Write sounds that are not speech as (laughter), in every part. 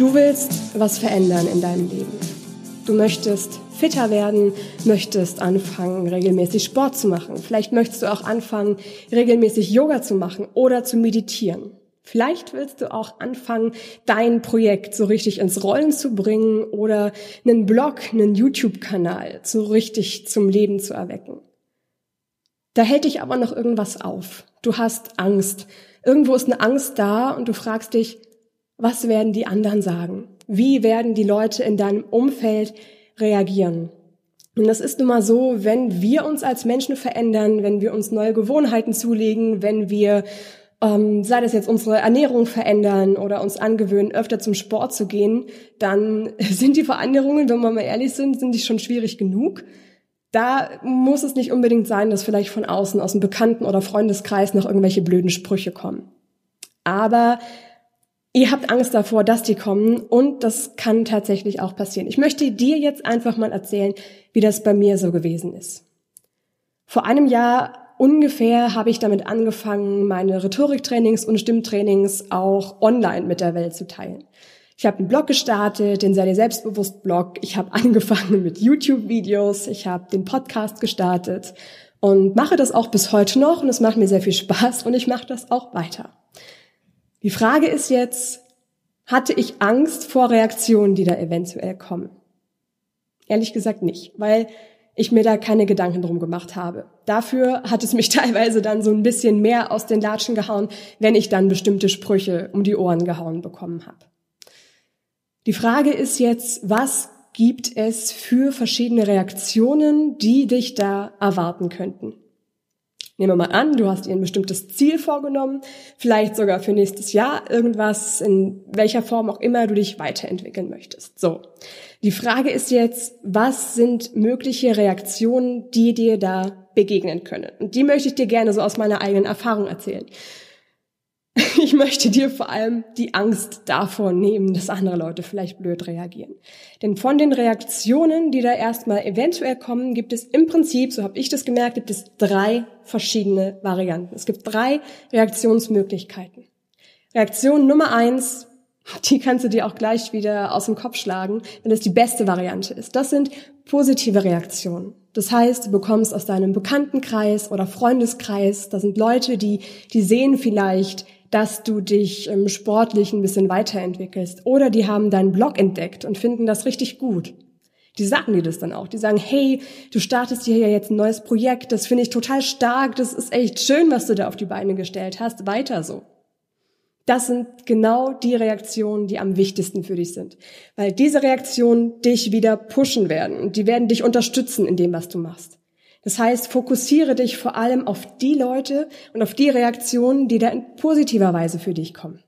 Du willst was verändern in deinem Leben. Du möchtest fitter werden, möchtest anfangen, regelmäßig Sport zu machen. Vielleicht möchtest du auch anfangen, regelmäßig Yoga zu machen oder zu meditieren. Vielleicht willst du auch anfangen, dein Projekt so richtig ins Rollen zu bringen oder einen Blog, einen YouTube-Kanal so richtig zum Leben zu erwecken. Da hält dich aber noch irgendwas auf. Du hast Angst. Irgendwo ist eine Angst da und du fragst dich, was werden die anderen sagen? Wie werden die Leute in deinem Umfeld reagieren. Und das ist nun mal so, wenn wir uns als Menschen verändern, wenn wir uns neue Gewohnheiten zulegen, wenn wir, ähm, sei das jetzt unsere Ernährung verändern oder uns angewöhnen, öfter zum Sport zu gehen, dann (laughs) sind die Veränderungen, wenn wir mal ehrlich sind, sind die schon schwierig genug. Da muss es nicht unbedingt sein, dass vielleicht von außen, aus dem Bekannten- oder Freundeskreis noch irgendwelche blöden Sprüche kommen. Aber Ihr habt Angst davor, dass die kommen und das kann tatsächlich auch passieren. Ich möchte dir jetzt einfach mal erzählen, wie das bei mir so gewesen ist. Vor einem Jahr ungefähr habe ich damit angefangen, meine Rhetoriktrainings und Stimmtrainings auch online mit der Welt zu teilen. Ich habe einen Blog gestartet, den Sei dir selbstbewusst Blog. Ich habe (laughs) angefangen mit YouTube-Videos. Ich habe den Podcast gestartet und mache das auch bis heute noch und es macht mir sehr viel Spaß und ich mache das auch weiter. Die Frage ist jetzt, hatte ich Angst vor Reaktionen, die da eventuell kommen? Ehrlich gesagt nicht, weil ich mir da keine Gedanken drum gemacht habe. Dafür hat es mich (laughs) teilweise dann so ein bisschen mehr aus den Latschen gehauen, wenn ich dann bestimmte Sprüche um die Ohren gehauen bekommen habe. Die Frage ist jetzt, was gibt es für verschiedene Reaktionen, die dich da erwarten könnten? Nehmen wir mal an, du hast dir ein bestimmtes Ziel vorgenommen, vielleicht sogar für nächstes Jahr irgendwas, in welcher Form auch immer du dich weiterentwickeln möchtest. So. Die Frage ist jetzt, was sind mögliche Reaktionen, die dir da begegnen können? Und die möchte ich dir gerne so aus meiner eigenen Erfahrung erzählen. (laughs) Ich möchte dir vor allem die Angst davor nehmen, dass andere Leute vielleicht blöd reagieren. Denn von den Reaktionen, die da erstmal eventuell kommen, gibt es im Prinzip, so habe ich das gemerkt, gibt es drei verschiedene Varianten. Es gibt drei Reaktionsmöglichkeiten. Reaktion Nummer eins, (laughs) die kannst du dir auch gleich wieder aus dem Kopf schlagen, wenn es die beste Variante ist. Das sind positive Reaktionen. Das heißt, du bekommst aus deinem Bekanntenkreis oder Freundeskreis, da sind Leute, die, die sehen vielleicht, dass du dich ähm, sportlich ein bisschen weiterentwickelst. Oder die haben deinen Blog entdeckt und finden das richtig gut. Die sagen dir das dann auch. Die sagen, hey, du startest hier ja jetzt ein neues Projekt, das finde ich total stark, das ist echt schön, was du da auf die Beine gestellt hast, weiter so. Das sind genau die Reaktionen, die am wichtigsten für dich sind. Weil diese Reaktionen dich wieder pushen werden und die werden dich unterstützen in dem, was du machst. Das heißt, fokussiere dich vor allem auf die Leute und auf die Reaktionen, die da in positiver Weise für dich kommen.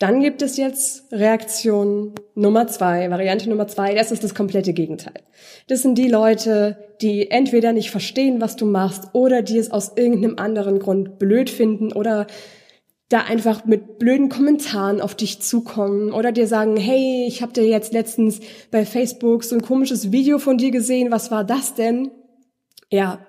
Dann gibt es jetzt Reaktion Nummer zwei, Variante Nummer zwei, das ist das komplette Gegenteil. Das sind die Leute, die entweder nicht verstehen, was du machst, oder die es aus irgendeinem anderen Grund blöd finden oder da einfach mit blöden Kommentaren auf dich zukommen oder dir sagen, hey, ich habe dir jetzt letztens bei Facebook so ein komisches Video von dir gesehen, was war das denn? Ja,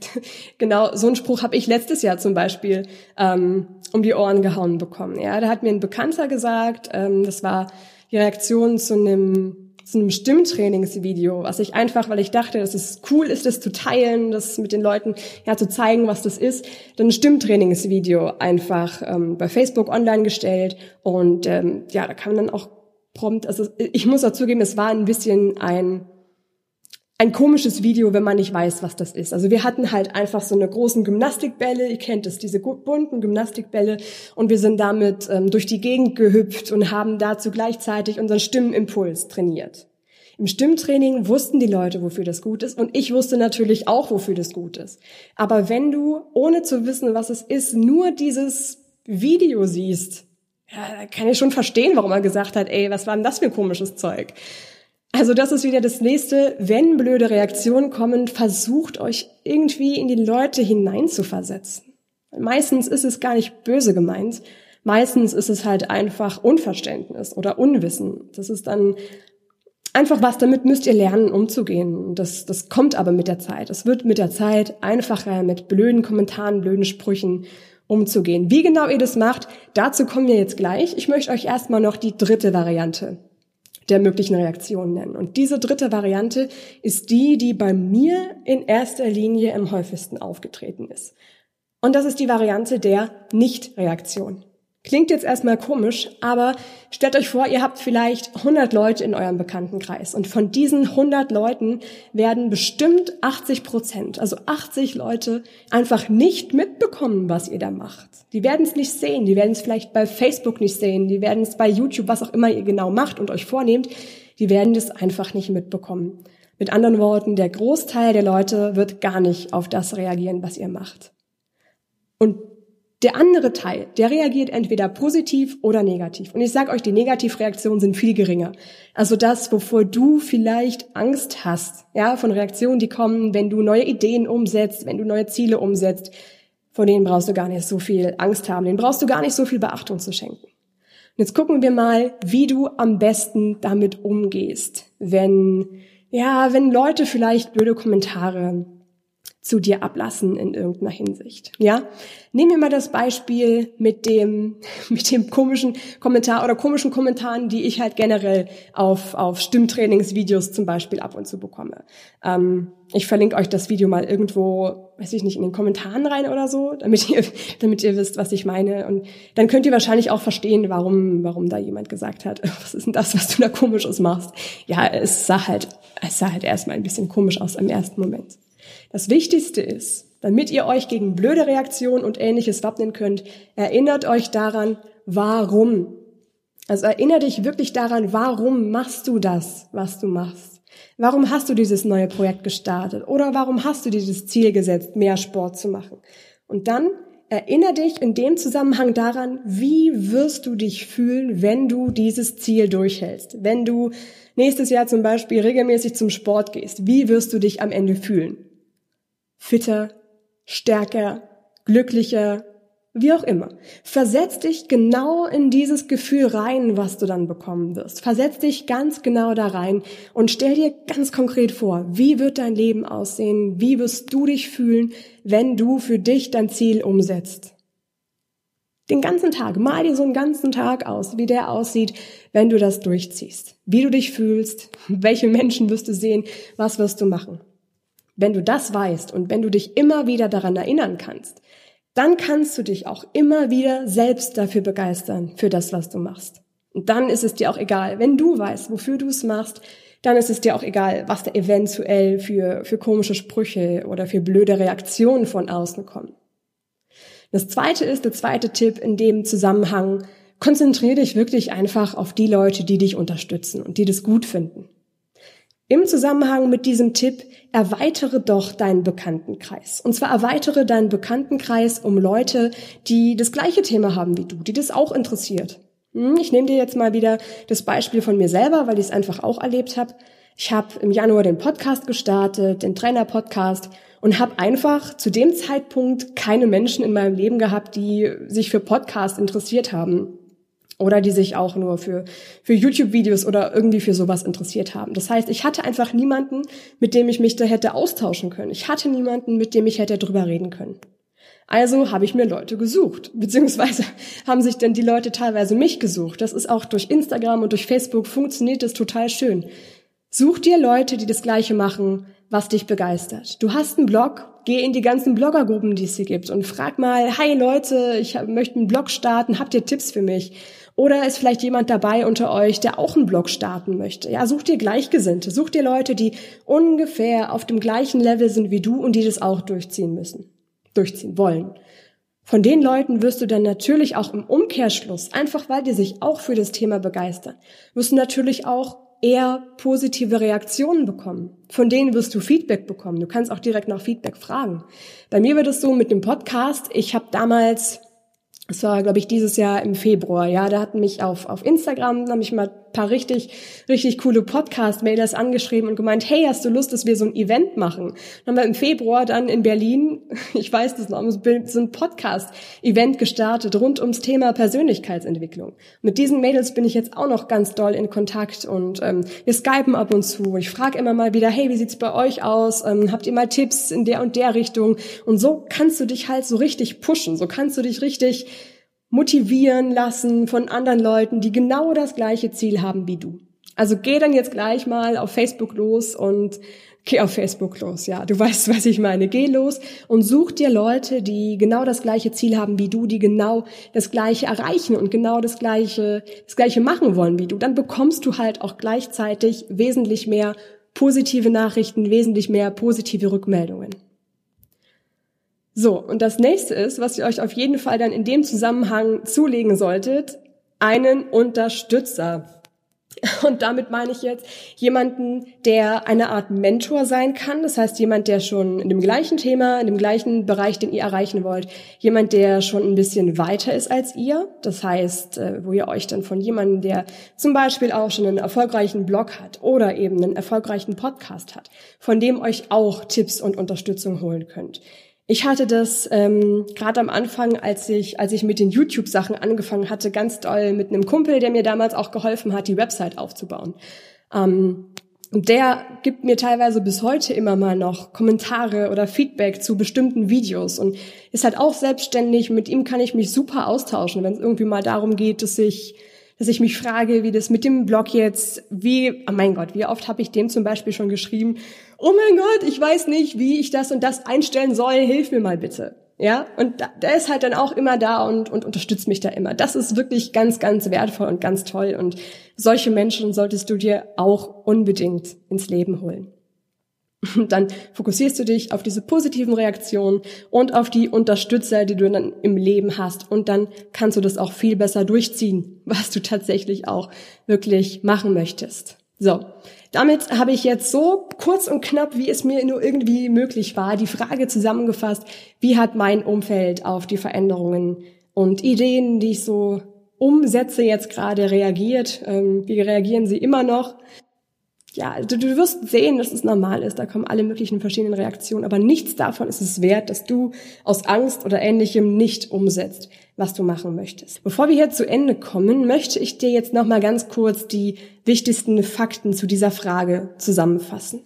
(laughs) genau, so einen Spruch habe ich letztes Jahr zum Beispiel ähm, um die Ohren gehauen bekommen. Ja, da hat mir ein Bekannter gesagt, ähm, das war die Reaktion zu einem zu einem Stimmtrainingsvideo, was ich einfach, weil ich dachte, dass es cool ist, das zu teilen, das mit den Leuten ja zu zeigen, was das ist, dann ein Stimmtrainingsvideo einfach ähm, bei Facebook online gestellt und ähm, ja, da kam dann auch prompt, also ich muss dazugeben, es war ein bisschen ein ein komisches Video, wenn man nicht weiß, was das ist. Also wir hatten halt einfach so eine großen Gymnastikbälle, ihr kennt es, diese bunten Gymnastikbälle und wir sind damit ähm, durch die Gegend gehüpft und haben dazu gleichzeitig unseren Stimmenimpuls trainiert. Im Stimmtraining wussten die Leute, wofür das gut ist und ich wusste natürlich auch, wofür das gut ist. Aber wenn du, ohne zu wissen, was es ist, nur dieses Video siehst, ja, kann ich schon verstehen, warum er gesagt hat, ey, was war denn das für komisches Zeug? Also das ist wieder das nächste, wenn blöde Reaktionen kommen, versucht euch irgendwie in die Leute hineinzuversetzen. Meistens ist es gar nicht böse gemeint. Meistens ist es halt einfach Unverständnis oder Unwissen. Das ist dann einfach was, damit müsst ihr lernen, umzugehen. Das, das kommt aber mit der Zeit. Es wird mit der Zeit einfacher, mit blöden Kommentaren, blöden Sprüchen umzugehen. Wie genau ihr das macht, dazu kommen wir jetzt gleich. Ich möchte euch erstmal noch die dritte Variante der möglichen Reaktionen nennen. Und diese dritte Variante ist die, die bei mir in erster Linie am häufigsten aufgetreten ist. Und das ist die Variante der Nichtreaktion. Klingt jetzt erstmal komisch, aber stellt euch vor, ihr habt vielleicht 100 Leute in eurem Bekanntenkreis und von diesen 100 Leuten werden bestimmt 80 Prozent, also 80 Leute, einfach nicht mitbekommen, was ihr da macht. Die werden es nicht sehen, die werden es vielleicht bei Facebook nicht sehen, die werden es bei YouTube, was auch immer ihr genau macht und euch vornehmt, die werden das einfach nicht mitbekommen. Mit anderen Worten, der Großteil der Leute wird gar nicht auf das reagieren, was ihr macht. Und der andere Teil, der reagiert entweder positiv oder negativ. Und ich sage euch, die Negativreaktionen sind viel geringer. Also das, wovor du vielleicht Angst hast, ja, von Reaktionen, die kommen, wenn du neue Ideen umsetzt, wenn du neue Ziele umsetzt, vor denen brauchst du gar nicht so viel Angst haben, denen brauchst du gar nicht so viel Beachtung zu schenken. Und jetzt gucken wir mal, wie du am besten damit umgehst, wenn, ja, wenn Leute vielleicht blöde Kommentare zu dir ablassen in irgendeiner Hinsicht. Ja, nehmen wir mal das Beispiel mit dem (laughs) mit dem komischen Kommentar oder komischen Kommentaren, die ich halt generell auf auf Stimmtrainingsvideos zum Beispiel ab und zu bekomme. Ähm, ich verlinke euch das Video mal irgendwo, weiß ich nicht, in den Kommentaren rein oder so, damit ihr (laughs) damit ihr wisst, was ich meine und dann könnt ihr wahrscheinlich auch verstehen, warum warum da jemand gesagt hat, (laughs) was ist denn das, was du da komisches machst? Ja, es sah halt es sah halt erstmal ein bisschen komisch aus im ersten Moment. Das Wichtigste ist, damit ihr euch gegen blöde Reaktionen und ähnliches wappnen könnt, erinnert euch daran, warum. Also erinnere dich wirklich daran, warum machst du das, was du machst? Warum hast du dieses neue Projekt gestartet? Oder warum hast du dieses Ziel gesetzt, mehr Sport zu machen? Und dann erinnere dich in dem Zusammenhang daran, wie wirst du dich fühlen, wenn du dieses Ziel durchhältst? Wenn du nächstes Jahr zum Beispiel regelmäßig zum Sport gehst, wie wirst du dich am Ende fühlen? Fitter, stärker, glücklicher, wie auch immer. Versetz dich genau in dieses Gefühl rein, was du dann bekommen wirst. Versetz dich ganz genau da rein und stell dir ganz konkret vor, wie wird dein Leben aussehen? Wie wirst du dich fühlen, wenn du für dich dein Ziel umsetzt? Den ganzen Tag, mal dir so einen ganzen Tag aus, wie der aussieht, wenn du das durchziehst. Wie du dich fühlst, (laughs) welche Menschen wirst du sehen, was wirst du machen. Wenn du das weißt und wenn du dich immer wieder daran erinnern kannst, dann kannst du dich auch immer wieder selbst dafür begeistern, für das, was du machst. Und dann ist es dir auch egal, wenn du weißt, wofür du es machst, dann ist es dir auch egal, was da eventuell für, für komische Sprüche oder für blöde Reaktionen von außen kommen. Das zweite ist, der zweite Tipp in dem Zusammenhang, konzentriere dich wirklich einfach auf die Leute, die dich unterstützen und die das gut finden. Im Zusammenhang mit diesem Tipp erweitere doch deinen Bekanntenkreis. Und zwar erweitere deinen Bekanntenkreis um Leute, die das gleiche Thema haben wie du, die das auch interessiert. Hm, ich nehme dir jetzt mal wieder das Beispiel von mir selber, weil ich es einfach auch erlebt habe. Ich habe im Januar den Podcast gestartet, den Trainer-Podcast und habe einfach zu dem Zeitpunkt keine Menschen in meinem Leben gehabt, die sich für Podcast interessiert haben oder die sich auch nur für, für YouTube-Videos oder irgendwie für sowas interessiert haben. Das heißt, ich hatte einfach niemanden, mit dem ich mich da hätte austauschen können. Ich hatte niemanden, mit dem ich hätte drüber reden können. Also habe ich mir Leute gesucht, beziehungsweise (laughs) haben sich dann die Leute teilweise mich gesucht. Das ist auch durch Instagram und durch Facebook funktioniert das total schön. Such dir Leute, die das Gleiche machen, was dich begeistert. Du hast einen Blog, geh in die ganzen Bloggergruppen, die es hier gibt und frag mal, hi Leute, ich möchte einen Blog starten, habt ihr Tipps für mich? Oder ist vielleicht jemand dabei unter euch, der auch einen Blog starten möchte? Ja, such dir Gleichgesinnte, such dir Leute, die ungefähr auf dem gleichen Level sind wie du und die das auch durchziehen müssen, durchziehen wollen. Von den Leuten wirst du dann natürlich auch im Umkehrschluss, einfach weil die sich auch für das Thema begeistern, wirst du natürlich auch eher positive Reaktionen bekommen. Von denen wirst du Feedback bekommen. Du kannst auch direkt nach Feedback fragen. Bei mir wird es so mit dem Podcast. Ich habe damals es war, glaube ich, dieses Jahr im Februar. Ja, da hatten mich auf, auf Instagram, haben mich mal paar richtig, richtig coole Podcast-Mailers angeschrieben und gemeint, hey, hast du Lust, dass wir so ein Event machen? Dann haben wir im Februar dann in Berlin, (laughs) ich weiß das noch, so ein Podcast-Event gestartet rund ums Thema Persönlichkeitsentwicklung. Mit diesen Mädels bin ich jetzt auch noch ganz doll in Kontakt und ähm, wir skypen ab und zu. Ich frage immer mal wieder, hey, wie sieht's bei euch aus? Ähm, habt ihr mal Tipps in der und der Richtung? Und so kannst du dich halt so richtig pushen. So kannst du dich richtig motivieren lassen von anderen Leuten, die genau das gleiche Ziel haben wie du. Also geh dann jetzt gleich mal auf Facebook los und geh auf Facebook los, ja. Du (laughs) weißt, was ich meine. Geh los und such dir Leute, die genau das gleiche Ziel haben wie du, die genau das gleiche erreichen und genau das gleiche, das gleiche machen wollen wie du. Dann bekommst du halt auch gleichzeitig wesentlich mehr positive Nachrichten, wesentlich mehr positive Rückmeldungen. So, und das nächste ist, was ihr euch auf jeden Fall dann in dem Zusammenhang zulegen solltet, einen Unterstützer. Und damit meine ich jetzt jemanden, der eine Art Mentor sein kann. Das heißt, jemand, der schon in dem gleichen Thema, in dem gleichen Bereich, den ihr erreichen wollt, jemand, der schon ein bisschen weiter ist als ihr. Das heißt, äh, wo ihr euch dann von jemandem, der zum Beispiel auch schon einen erfolgreichen Blog hat oder eben einen erfolgreichen Podcast hat, von dem euch auch Tipps und Unterstützung holen könnt. Ich hatte das ähm, gerade am Anfang, als ich, als ich mit den YouTube-Sachen angefangen hatte, ganz doll mit einem Kumpel, der mir damals auch geholfen hat, die Website aufzubauen. Ähm, und der gibt mir teilweise bis heute immer mal noch Kommentare oder Feedback zu bestimmten Videos und ist halt auch selbstständig. Mit ihm kann ich mich super austauschen, wenn es irgendwie mal darum geht, dass ich dass ich mich frage, wie das mit dem Blog jetzt, wie, oh mein Gott, wie oft habe ich dem zum Beispiel schon geschrieben, oh mein Gott, ich weiß nicht, wie ich das und das einstellen soll, hilf mir mal bitte. Ja, und da, der ist halt dann auch immer da und, und unterstützt mich da immer. Das ist wirklich ganz, ganz wertvoll und ganz toll. Und solche Menschen solltest du dir auch unbedingt ins Leben holen. (laughs) dann fokussierst du dich auf diese positiven Reaktionen und auf die Unterstützer, die du dann im Leben hast. Und dann kannst du das auch viel besser durchziehen, (laughs) was du tatsächlich auch wirklich machen möchtest. So, damit habe ich jetzt so kurz und knapp, wie es mir nur irgendwie möglich war, die Frage zusammengefasst, wie hat mein Umfeld auf die Veränderungen und Ideen, die ich so umsetze, jetzt gerade reagiert? Ähm, wie reagieren sie immer noch? Ja, also du wirst sehen, dass es normal ist. Da kommen alle möglichen verschiedenen Reaktionen. Aber nichts davon ist es wert, dass du aus Angst oder ähnlichem nicht umsetzt, was du machen möchtest. Bevor wir hier zu Ende kommen, möchte ich dir jetzt nochmal ganz kurz die wichtigsten Fakten zu dieser Frage zusammenfassen.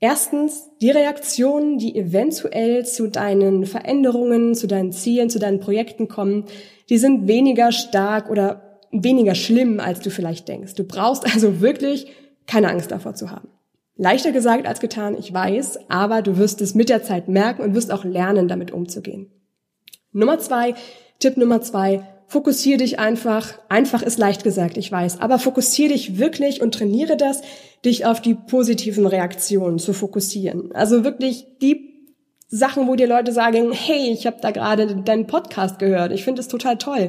Erstens, die Reaktionen, die eventuell zu deinen Veränderungen, zu deinen Zielen, zu deinen Projekten kommen, die sind weniger stark oder weniger schlimm, als du vielleicht denkst. Du brauchst also wirklich keine Angst davor zu haben. Leichter gesagt als getan, ich weiß, aber du wirst es mit der Zeit merken und wirst auch lernen, damit umzugehen. Nummer zwei, Tipp Nummer zwei, fokussiere dich einfach. Einfach ist leicht gesagt, ich weiß, aber fokussiere dich wirklich und trainiere das, dich auf die positiven Reaktionen zu fokussieren. Also wirklich die Sachen, wo dir Leute sagen, hey, ich habe da gerade deinen Podcast gehört, ich finde es total toll,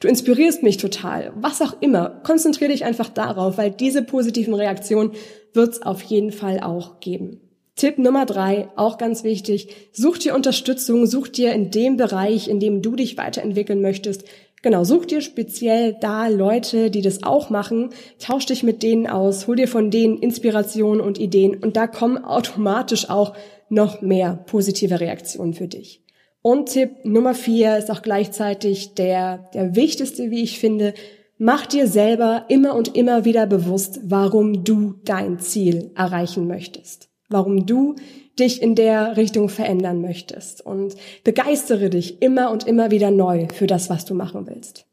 du inspirierst mich total, was auch immer. Konzentriere dich einfach darauf, weil diese positiven Reaktionen wird es auf jeden Fall auch geben. Tipp Nummer drei, auch ganz wichtig, such dir Unterstützung, such dir in dem Bereich, in dem du dich weiterentwickeln möchtest, Genau, such dir speziell da Leute, die das auch machen, tausch dich mit denen aus, hol dir von denen Inspiration und Ideen und da kommen automatisch auch noch mehr positive Reaktionen für dich. Und Tipp Nummer vier ist auch gleichzeitig der, der wichtigste, wie ich finde. Mach dir selber immer und immer wieder bewusst, warum du dein Ziel erreichen möchtest. Warum du dich in der Richtung verändern möchtest. Und begeistere dich immer und immer wieder neu für das, was du machen willst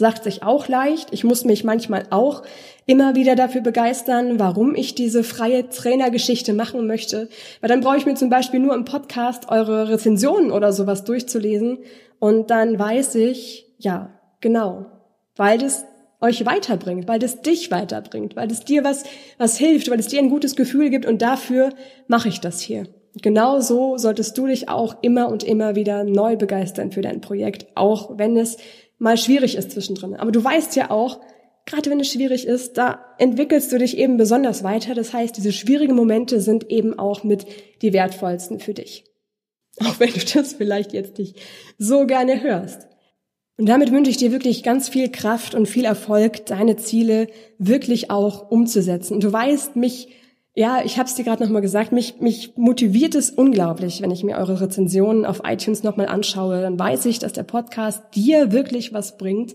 sagt sich auch leicht. Ich muss mich manchmal auch immer wieder dafür begeistern, warum ich diese freie Trainergeschichte machen möchte. Weil dann brauche ich mir zum Beispiel nur im Podcast eure Rezensionen oder sowas durchzulesen und dann weiß ich, ja, genau, weil das euch weiterbringt, weil das dich weiterbringt, weil das dir was, was hilft, weil es dir ein gutes Gefühl gibt und dafür mache ich das hier. Genau so solltest du dich auch immer und immer wieder neu begeistern für dein Projekt, auch wenn es mal schwierig ist zwischendrin. Aber du weißt ja auch, gerade wenn es schwierig ist, da entwickelst du dich eben besonders weiter. Das heißt, diese schwierigen Momente sind eben auch mit die wertvollsten für dich. (laughs) Auch wenn du das vielleicht jetzt nicht so gerne hörst. Und damit wünsche ich dir wirklich ganz viel Kraft und viel Erfolg, deine Ziele wirklich auch umzusetzen. Und du weißt, mich, ja, ich habe es dir gerade nochmal gesagt, mich, mich motiviert es unglaublich, wenn ich mir eure Rezensionen auf iTunes nochmal anschaue. Dann weiß ich, dass der Podcast dir wirklich was bringt.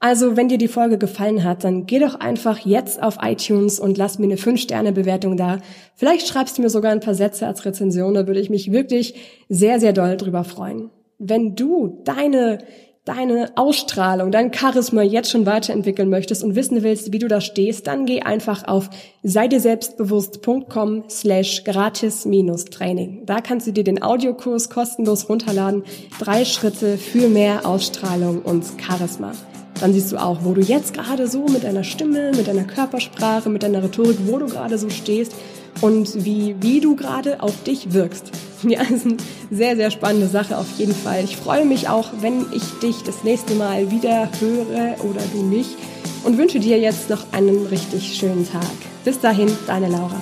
Also, wenn dir die Folge gefallen hat, dann geh doch einfach jetzt auf iTunes und lass mir eine 5-Sterne-Bewertung da. Vielleicht schreibst du mir sogar ein paar Sätze als Rezension, da würde ich mich wirklich sehr, sehr doll drüber freuen. Wenn du deine deine Ausstrahlung, dein Charisma jetzt schon weiterentwickeln möchtest und wissen willst, wie du da stehst, dann geh einfach auf seideselbstbewusst.com slash gratis-training. Da kannst du dir den Audiokurs kostenlos runterladen. Drei Schritte für mehr Ausstrahlung und Charisma. Dann siehst du auch, wo du jetzt gerade so mit deiner Stimme, mit deiner Körpersprache, mit deiner Rhetorik, wo du gerade so stehst und wie, wie du gerade auf dich wirkst. (laughs) Ja, das ist eine sehr, sehr spannende Sache auf jeden Fall. Ich freue mich auch, wenn ich dich das nächste Mal wieder höre oder du mich und wünsche dir jetzt noch einen richtig schönen Tag. Bis dahin, deine Laura.